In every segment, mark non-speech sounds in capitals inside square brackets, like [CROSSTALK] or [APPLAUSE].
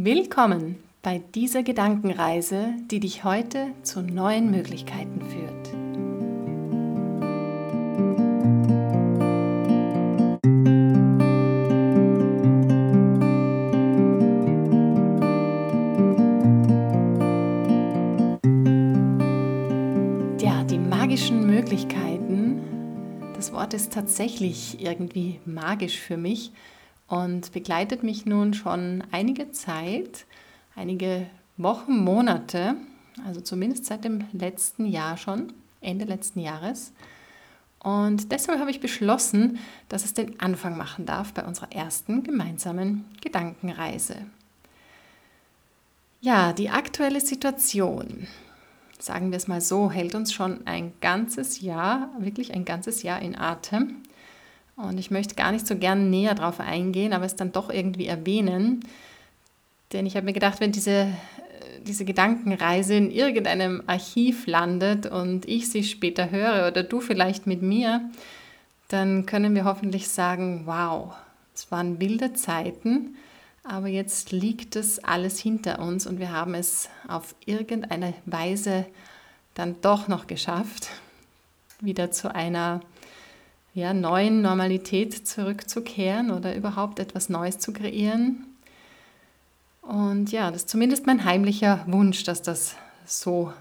Willkommen bei dieser Gedankenreise, die dich heute zu neuen Möglichkeiten führt. Ja, die magischen Möglichkeiten. Das Wort ist tatsächlich irgendwie magisch für mich und begleitet mich nun schon einige Zeit, einige Wochen, Monate, also zumindest seit dem letzten Jahr schon, Ende letzten Jahres. Und deshalb habe ich beschlossen, dass es den Anfang machen darf bei unserer ersten gemeinsamen Gedankenreise. Ja, die aktuelle Situation, sagen wir es mal so, hält uns schon ein ganzes Jahr, wirklich ein ganzes Jahr in Atem. Und ich möchte gar nicht so gern näher darauf eingehen, aber es dann doch irgendwie erwähnen. Denn ich habe mir gedacht, wenn diese, diese Gedankenreise in irgendeinem Archiv landet und ich sie später höre oder du vielleicht mit mir, dann können wir hoffentlich sagen, wow, es waren wilde Zeiten, aber jetzt liegt es alles hinter uns und wir haben es auf irgendeine Weise dann doch noch geschafft, wieder zu einer ja, neuen Normalität zurückzukehren oder überhaupt etwas Neues zu kreieren. Und ja, das ist zumindest mein heimlicher Wunsch, dass das so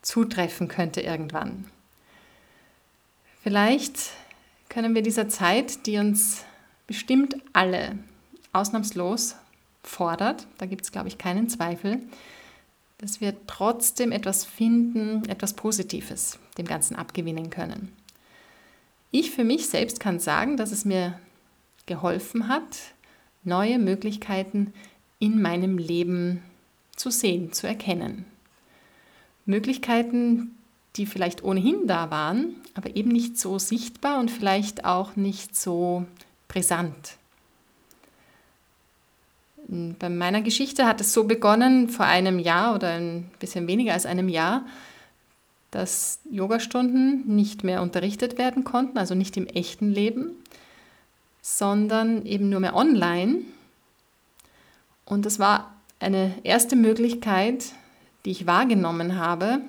zutreffen könnte irgendwann. Vielleicht können wir dieser Zeit, die uns bestimmt alle ausnahmslos fordert, da gibt es, glaube ich, keinen Zweifel, dass wir trotzdem etwas finden, etwas Positives dem Ganzen abgewinnen können. Ich für mich selbst kann sagen, dass es mir geholfen hat, neue Möglichkeiten in meinem Leben zu sehen, zu erkennen. Möglichkeiten, die vielleicht ohnehin da waren, aber eben nicht so sichtbar und vielleicht auch nicht so brisant. Bei meiner Geschichte hat es so begonnen vor einem Jahr oder ein bisschen weniger als einem Jahr, dass Yogastunden nicht mehr unterrichtet werden konnten, also nicht im echten Leben, sondern eben nur mehr online. Und das war eine erste Möglichkeit, die ich wahrgenommen habe,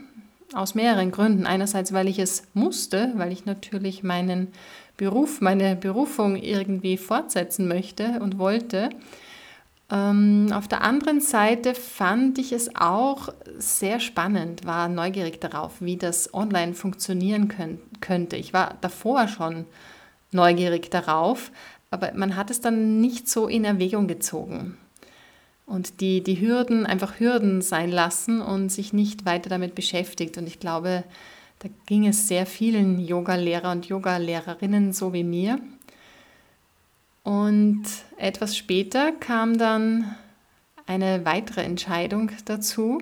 aus mehreren Gründen. Einerseits, weil ich es musste, weil ich natürlich meinen Beruf, meine Berufung irgendwie fortsetzen möchte und wollte. Ähm, auf der anderen Seite fand ich es auch sehr spannend, war neugierig darauf, wie das online funktionieren könnte. Ich war davor schon neugierig darauf, aber man hat es dann nicht so in Erwägung gezogen. Und die, die Hürden einfach Hürden sein lassen und sich nicht weiter damit beschäftigt. Und ich glaube, da ging es sehr vielen Yoga-Lehrer und Yoga-Lehrerinnen so wie mir. Und etwas später kam dann eine weitere Entscheidung dazu.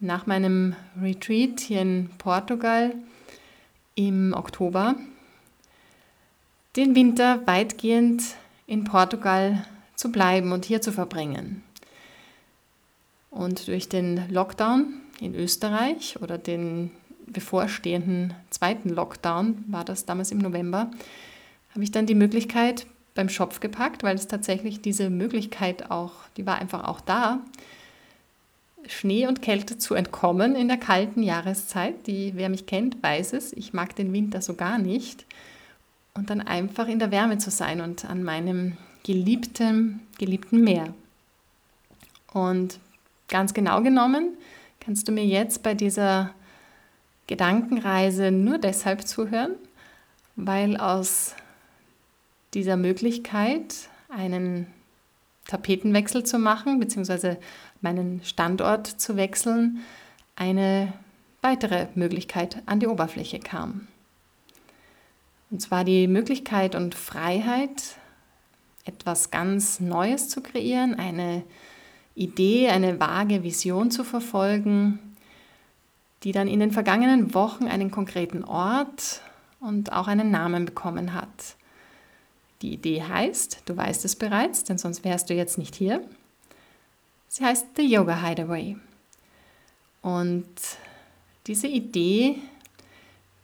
Nach meinem Retreat hier in Portugal im Oktober, den Winter weitgehend in Portugal zu bleiben und hier zu verbringen. Und durch den Lockdown in Österreich oder den bevorstehenden zweiten Lockdown, war das damals im November, habe ich dann die Möglichkeit beim Schopf gepackt, weil es tatsächlich diese Möglichkeit auch, die war einfach auch da, Schnee und Kälte zu entkommen in der kalten Jahreszeit. Die, wer mich kennt, weiß es. Ich mag den Winter so gar nicht. Und dann einfach in der Wärme zu sein und an meinem geliebten, geliebten Meer. Und ganz genau genommen kannst du mir jetzt bei dieser Gedankenreise nur deshalb zuhören, weil aus dieser Möglichkeit, einen Tapetenwechsel zu machen, beziehungsweise meinen Standort zu wechseln, eine weitere Möglichkeit an die Oberfläche kam. Und zwar die Möglichkeit und Freiheit, etwas ganz Neues zu kreieren, eine Idee, eine vage Vision zu verfolgen, die dann in den vergangenen Wochen einen konkreten Ort und auch einen Namen bekommen hat. Die Idee heißt, du weißt es bereits, denn sonst wärst du jetzt nicht hier. Sie heißt The Yoga Hideaway. Und diese Idee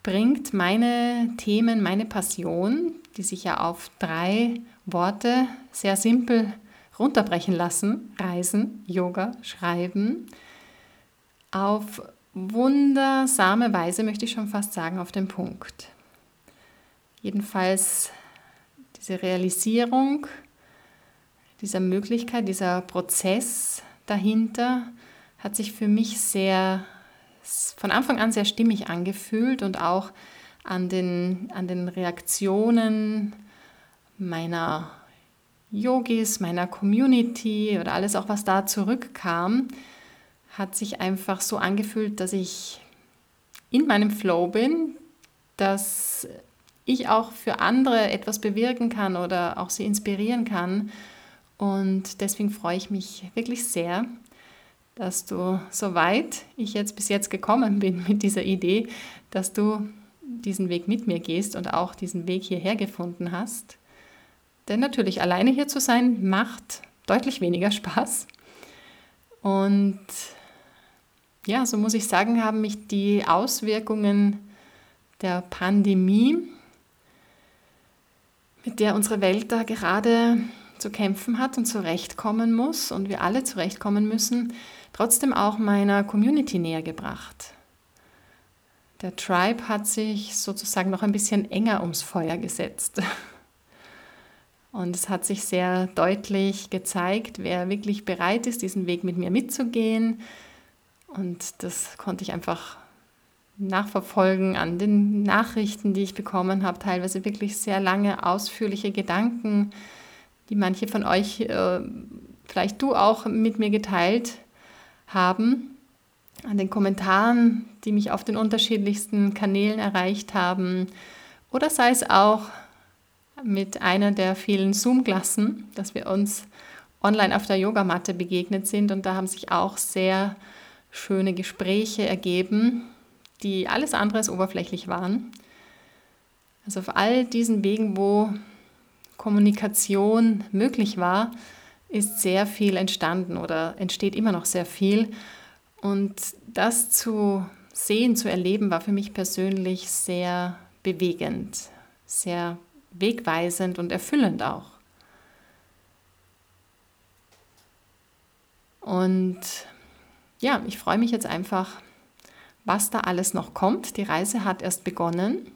bringt meine Themen, meine Passion, die sich ja auf drei Worte sehr simpel runterbrechen lassen. Reisen, Yoga, Schreiben. Auf wundersame Weise möchte ich schon fast sagen, auf den Punkt. Jedenfalls diese Realisierung dieser Möglichkeit, dieser Prozess dahinter hat sich für mich sehr, von Anfang an sehr stimmig angefühlt und auch an den, an den Reaktionen meiner Yogis, meiner Community oder alles auch, was da zurückkam, hat sich einfach so angefühlt, dass ich in meinem Flow bin, dass ich auch für andere etwas bewirken kann oder auch sie inspirieren kann. Und deswegen freue ich mich wirklich sehr, dass du so weit ich jetzt bis jetzt gekommen [LAUGHS] bin mit dieser Idee, dass du diesen Weg mit mir gehst und auch diesen Weg hierher gefunden hast. Denn natürlich alleine hier zu sein macht deutlich weniger Spaß. Und ja, so muss ich sagen, haben mich die Auswirkungen der Pandemie, mit der unsere Welt da gerade zu kämpfen hat und zurechtkommen muss und wir alle zurechtkommen müssen, trotzdem auch meiner Community näher gebracht. Der Tribe hat sich sozusagen noch ein bisschen enger ums Feuer gesetzt. Und es hat sich sehr deutlich gezeigt, wer wirklich bereit ist, diesen Weg mit mir mitzugehen. Und das konnte ich einfach nachverfolgen an den Nachrichten, die ich bekommen habe, teilweise wirklich sehr lange, ausführliche Gedanken, die manche von euch, äh, vielleicht du auch mit mir geteilt haben an den Kommentaren, die mich auf den unterschiedlichsten Kanälen erreicht haben, oder sei es auch mit einer der vielen Zoom-Klassen, dass wir uns online auf der Yogamatte begegnet sind und da haben sich auch sehr schöne Gespräche ergeben, die alles andere als oberflächlich waren. Also auf all diesen Wegen, wo Kommunikation möglich war, ist sehr viel entstanden oder entsteht immer noch sehr viel. Und das zu sehen, zu erleben, war für mich persönlich sehr bewegend, sehr wegweisend und erfüllend auch. Und ja, ich freue mich jetzt einfach, was da alles noch kommt. Die Reise hat erst begonnen.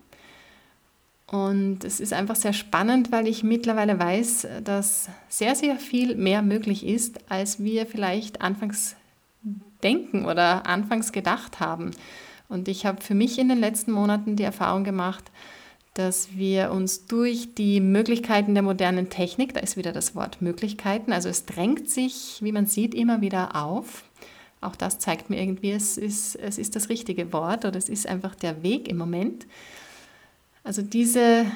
Und es ist einfach sehr spannend, weil ich mittlerweile weiß, dass sehr, sehr viel mehr möglich ist, als wir vielleicht anfangs denken oder anfangs gedacht haben. Und ich habe für mich in den letzten Monaten die Erfahrung gemacht, dass wir uns durch die Möglichkeiten der modernen Technik, da ist wieder das Wort Möglichkeiten, also es drängt sich, wie man sieht, immer wieder auf. Auch das zeigt mir irgendwie, es ist, es ist das richtige Wort oder es ist einfach der Weg im Moment. Also diese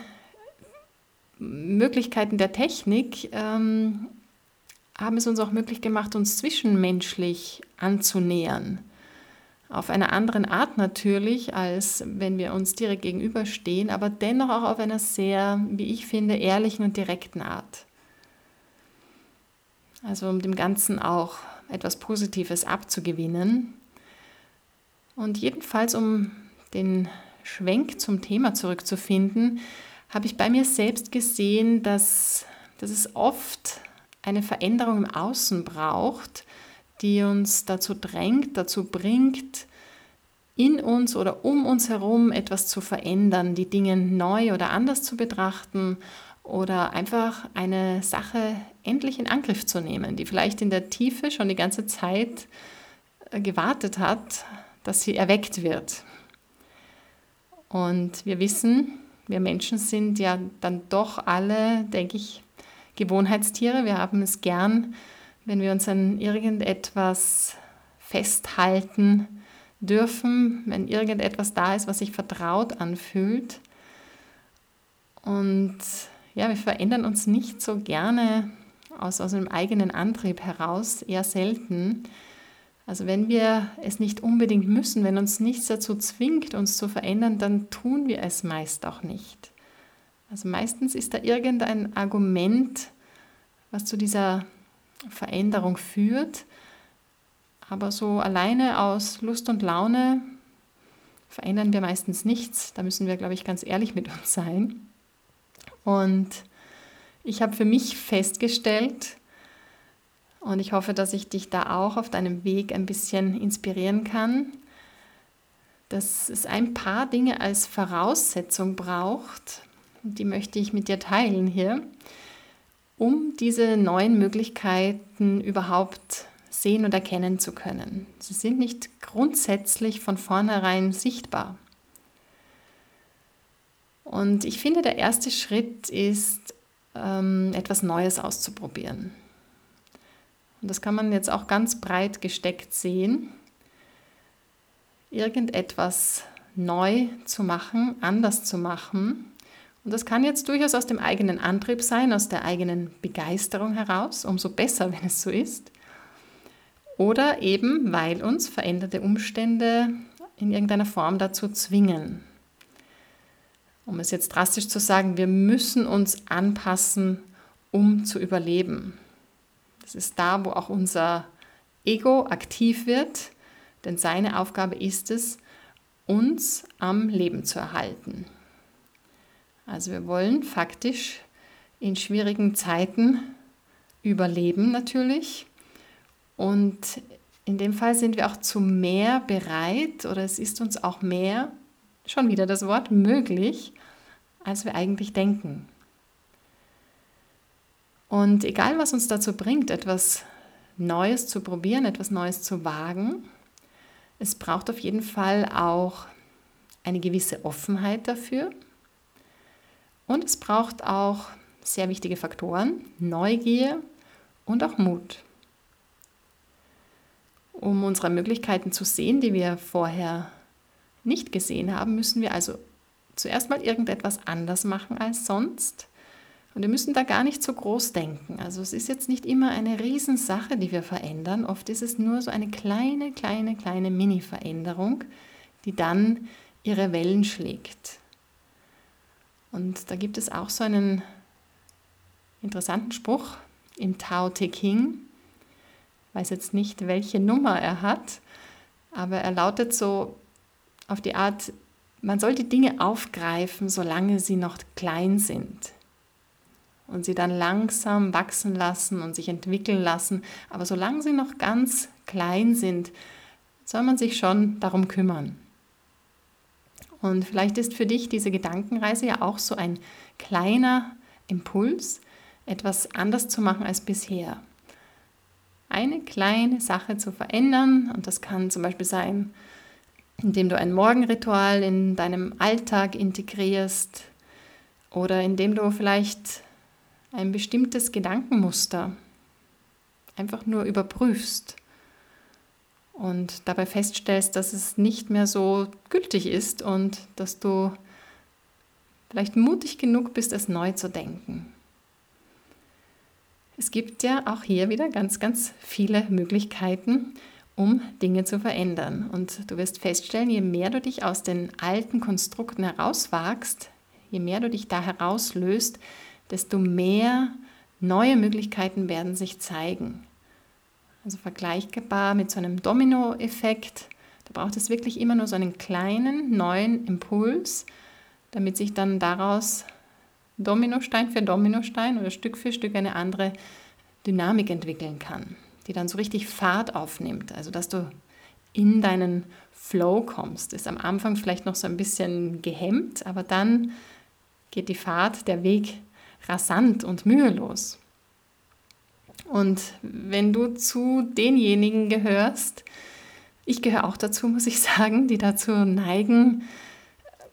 Möglichkeiten der Technik ähm, haben es uns auch möglich gemacht, uns zwischenmenschlich anzunähern. Auf einer anderen Art natürlich, als wenn wir uns direkt gegenüberstehen, aber dennoch auch auf einer sehr, wie ich finde, ehrlichen und direkten Art. Also um dem Ganzen auch etwas Positives abzugewinnen. Und jedenfalls, um den Schwenk zum Thema zurückzufinden, habe ich bei mir selbst gesehen, dass, dass es oft eine Veränderung im Außen braucht, die uns dazu drängt, dazu bringt, in uns oder um uns herum etwas zu verändern, die Dinge neu oder anders zu betrachten oder einfach eine Sache endlich in Angriff zu nehmen, die vielleicht in der Tiefe schon die ganze Zeit äh, gewartet hat, dass sie erweckt wird. Und wir wissen, wir Menschen sind ja dann doch alle, denke ich, Gewohnheitstiere. Wir haben es gern, wenn wir uns an irgendetwas festhalten dürfen, wenn irgendetwas da ist, was sich vertraut anfühlt. Und ja, wir verändern uns nicht so gerne aus, aus einem eigenen Antrieb heraus, eher selten. Also wenn wir es nicht unbedingt müssen, wenn uns nichts dazu zwingt, uns zu verändern, dann tun wir es meist auch nicht. Also meistens ist da irgendein Argument, was zu dieser Veränderung führt. Aber so alleine aus Lust und Laune verändern wir meistens nichts. Da müssen wir, glaube ich, ganz ehrlich mit uns sein. Und ich habe für mich festgestellt, Und ich hoffe, dass ich dich da auch auf deinem Weg ein bisschen inspirieren kann, dass es ein paar Dinge als Voraussetzung braucht, die möchte ich mit dir teilen hier, um diese neuen Möglichkeiten überhaupt sehen und erkennen zu können. Sie sind nicht grundsätzlich von vornherein sichtbar. Und ich finde, der erste Schritt ist, ähm, etwas Neues auszuprobieren. Und das kann man jetzt auch ganz breit gesteckt sehen. Irgendetwas neu zu machen, anders zu machen. Und das kann jetzt durchaus aus dem eigenen Antrieb sein, aus der eigenen Begeisterung heraus, umso besser, [LAUGHS] wenn es so ist. Oder eben, weil uns veränderte Umstände in irgendeiner Form dazu zwingen. Um es jetzt drastisch zu sagen, wir müssen uns anpassen, um zu überleben. Das ist da, wo auch unser Ego aktiv wird, denn seine Aufgabe ist es, uns am Leben zu erhalten. Also wir wollen faktisch in schwierigen Zeiten überleben natürlich. Und in dem Fall sind wir auch zu mehr bereit oder es ist uns auch mehr, schon wieder das Wort, möglich, als wir eigentlich denken. Und egal, was uns dazu bringt, etwas Neues zu probieren, etwas Neues zu wagen, es braucht auf jeden Fall auch eine gewisse Offenheit dafür. Und es braucht auch sehr wichtige Faktoren, Neugier und auch Mut. Um unsere Möglichkeiten zu sehen, die wir vorher nicht gesehen haben, müssen wir also zuerst mal irgendetwas anders machen als sonst. Und wir müssen da gar nicht so groß denken. Also es ist jetzt nicht immer eine Riesensache, die wir verändern. Oft ist es nur so eine kleine, kleine, kleine Mini-Veränderung, die dann ihre Wellen schlägt. Und da gibt es auch so einen interessanten Spruch im Tao Te Ching. Ich weiß jetzt nicht, welche Nummer er hat, aber er lautet so auf die Art, man soll die Dinge aufgreifen, solange sie noch klein sind. Und sie dann langsam wachsen lassen und sich entwickeln lassen. Aber solange sie noch ganz klein sind, soll man sich schon darum kümmern. Und vielleicht ist für dich diese Gedankenreise ja auch so ein kleiner Impuls, etwas anders zu machen als bisher. Eine kleine Sache zu verändern und das kann zum Beispiel sein, indem du ein Morgenritual in deinem Alltag integrierst oder indem du vielleicht ein bestimmtes Gedankenmuster einfach nur überprüfst und dabei feststellst, dass es nicht mehr so gültig ist und dass du vielleicht mutig genug bist, es neu zu denken. Es gibt ja auch hier wieder ganz, ganz viele Möglichkeiten, um Dinge zu verändern. Und du wirst feststellen, je mehr du dich aus den alten Konstrukten herauswagst, je mehr du dich da herauslöst, desto mehr neue Möglichkeiten werden sich zeigen. Also vergleichbar mit so einem Dominoeffekt. Da braucht es wirklich immer nur so einen kleinen neuen Impuls, damit sich dann daraus Dominostein für Dominostein oder Stück für Stück eine andere Dynamik entwickeln kann die dann so richtig Fahrt aufnimmt. Also dass du in deinen Flow kommst. Ist am Anfang vielleicht noch so ein bisschen gehemmt, aber dann geht die Fahrt, der Weg rasant und mühelos. Und wenn du zu denjenigen gehörst, ich gehöre auch dazu, muss ich [LAUGHS] sagen, die dazu neigen,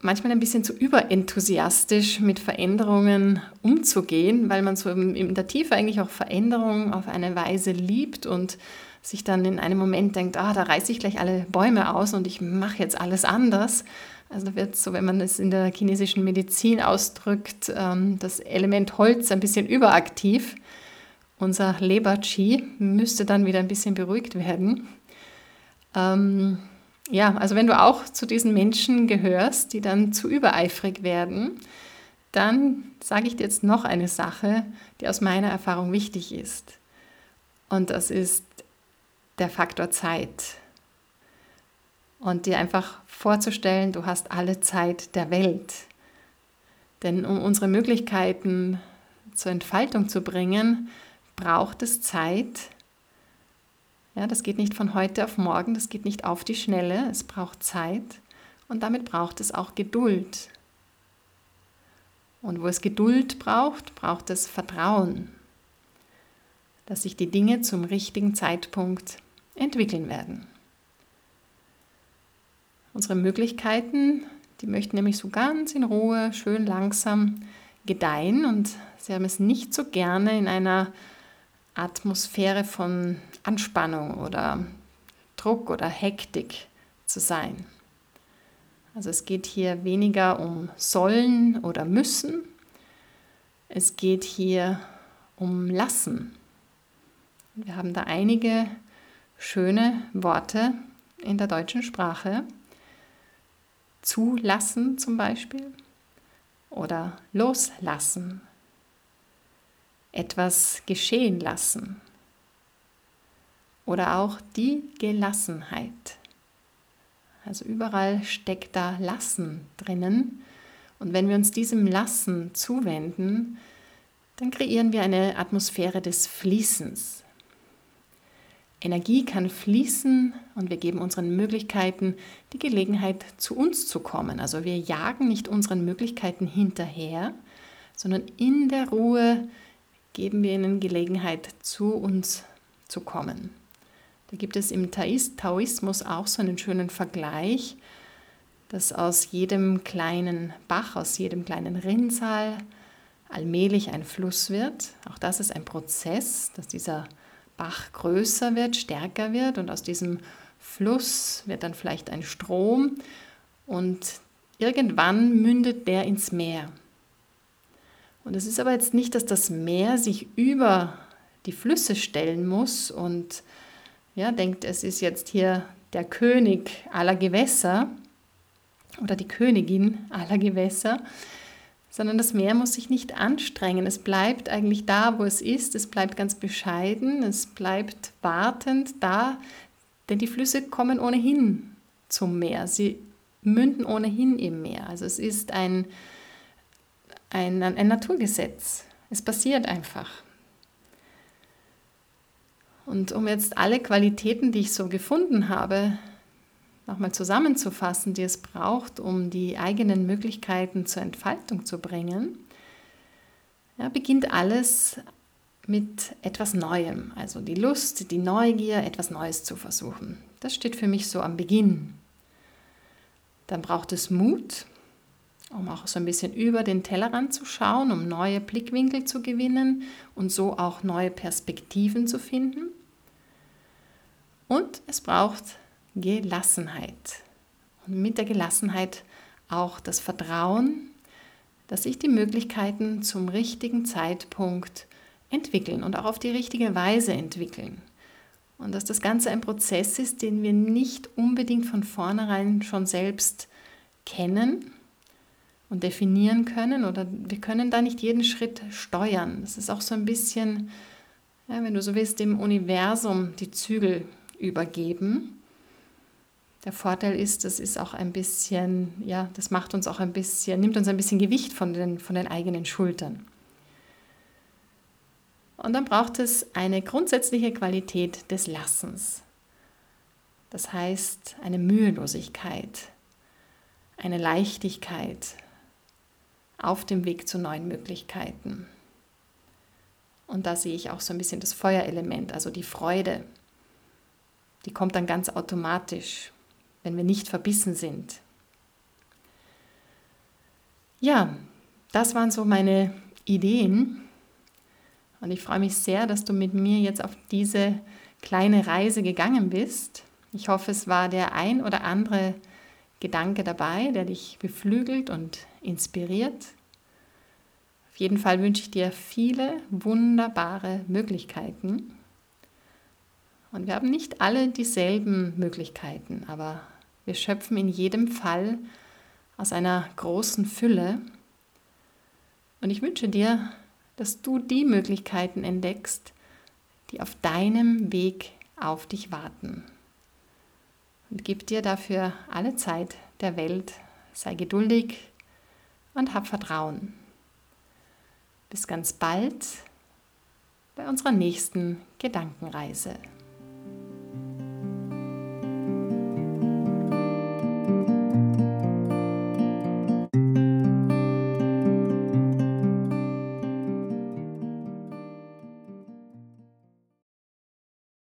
manchmal ein bisschen zu überenthusiastisch mit Veränderungen umzugehen, weil man so in der Tiefe eigentlich auch Veränderungen auf eine Weise liebt und sich dann in einem Moment denkt, ah, da reiße ich gleich alle Bäume aus und ich mache jetzt alles anders. Also da wird so, wenn man es in der chinesischen Medizin ausdrückt, ähm, das Element Holz ein bisschen überaktiv. Unser Leber-Chi müsste dann wieder ein bisschen beruhigt werden. Ähm, ja, also wenn du auch zu diesen Menschen gehörst, die dann zu übereifrig werden, dann sage ich dir jetzt noch eine Sache, die aus meiner Erfahrung wichtig ist. Und das ist der Faktor Zeit. Und dir einfach vorzustellen, du hast alle Zeit der Welt. Denn um unsere Möglichkeiten zur Entfaltung zu bringen, braucht es Zeit Ja, das geht nicht von heute auf morgen, das geht nicht auf die Schnelle, es braucht Zeit und damit braucht es auch Geduld. Und wo es Geduld braucht, braucht es Vertrauen, dass sich die Dinge zum richtigen Zeitpunkt entwickeln werden. Unsere Möglichkeiten, die möchten nämlich so ganz in Ruhe, schön langsam gedeihen und sie haben es nicht so gerne in einer Atmosphäre von Anspannung oder Druck oder Hektik zu sein. Also es geht hier weniger um sollen oder müssen. Es geht hier um lassen. Wir haben da einige schöne Worte in der deutschen Sprache. Zulassen zum Beispiel oder loslassen. Etwas geschehen lassen. Oder auch die Gelassenheit. Also überall steckt da Lassen drinnen. Und wenn wir uns diesem Lassen zuwenden, dann kreieren wir eine Atmosphäre des Fließens. Energie kann fließen und wir geben unseren Möglichkeiten die Gelegenheit, zu uns zu kommen. Also wir jagen nicht unseren Möglichkeiten hinterher, sondern in der Ruhe geben wir ihnen Gelegenheit, zu uns zu kommen. Da gibt es im Taoismus auch so einen schönen Vergleich, dass aus jedem kleinen Bach, aus jedem kleinen Rinnsal allmählich ein Fluss wird. Auch das ist ein Prozess, dass dieser Bach größer wird, stärker wird und aus diesem Fluss wird dann vielleicht ein Strom und irgendwann mündet der ins Meer. Und es ist aber jetzt nicht, dass das Meer sich über die Flüsse stellen muss und ja, denkt, es ist jetzt hier der König aller Gewässer oder die Königin aller Gewässer, sondern das Meer muss sich nicht anstrengen. Es bleibt eigentlich da, wo es ist. Es bleibt ganz bescheiden. Es bleibt wartend da, denn die Flüsse kommen ohnehin zum Meer. Sie münden ohnehin im Meer. Also es ist ein, ein, ein Naturgesetz. Es passiert einfach. Und um jetzt alle Qualitäten, die ich so gefunden habe, nochmal zusammenzufassen, die es braucht, um die eigenen Möglichkeiten zur Entfaltung zu bringen, ja, beginnt alles mit etwas Neuem. Also die Lust, die Neugier, etwas Neues zu versuchen. Das steht für mich so am Beginn. Dann braucht es Mut, um auch so ein bisschen über den Tellerrand zu schauen, um neue Blickwinkel zu gewinnen und so auch neue Perspektiven zu finden. Und es braucht Gelassenheit. Und mit der Gelassenheit auch das Vertrauen, dass sich die Möglichkeiten zum richtigen Zeitpunkt entwickeln und auch auf die richtige Weise entwickeln. Und dass das Ganze ein Prozess ist, den wir nicht unbedingt von vornherein schon selbst kennen und definieren können oder wir können da nicht jeden Schritt steuern. Das ist auch so ein bisschen, ja, wenn du so willst, dem Universum die Zügel übergeben. Der Vorteil ist, das ist auch ein bisschen, ja, das macht uns auch ein bisschen, nimmt uns ein bisschen Gewicht von den, von den eigenen Schultern. Und dann braucht es eine grundsätzliche Qualität des Lassens. Das heißt, eine Mühelosigkeit, eine Leichtigkeit auf dem Weg zu neuen Möglichkeiten. Und da sehe ich auch so ein bisschen das Feuerelement, also die Freude, die kommt dann ganz automatisch, wenn wir nicht verbissen sind. Ja, das waren so meine Ideen. Und ich freue mich sehr, dass du mit mir jetzt auf diese kleine Reise gegangen bist. Ich hoffe, es war der ein oder andere Gedanke dabei, der dich beflügelt und inspiriert. Auf jeden Fall wünsche ich dir viele wunderbare Möglichkeiten und wir haben nicht alle dieselben Möglichkeiten, aber wir schöpfen in jedem Fall aus einer großen Fülle. Und ich wünsche dir, dass du die Möglichkeiten entdeckst, die auf deinem Weg auf dich warten. Und gib dir dafür alle Zeit der Welt. Sei geduldig und hab Vertrauen. Bis ganz bald bei unserer nächsten Gedankenreise.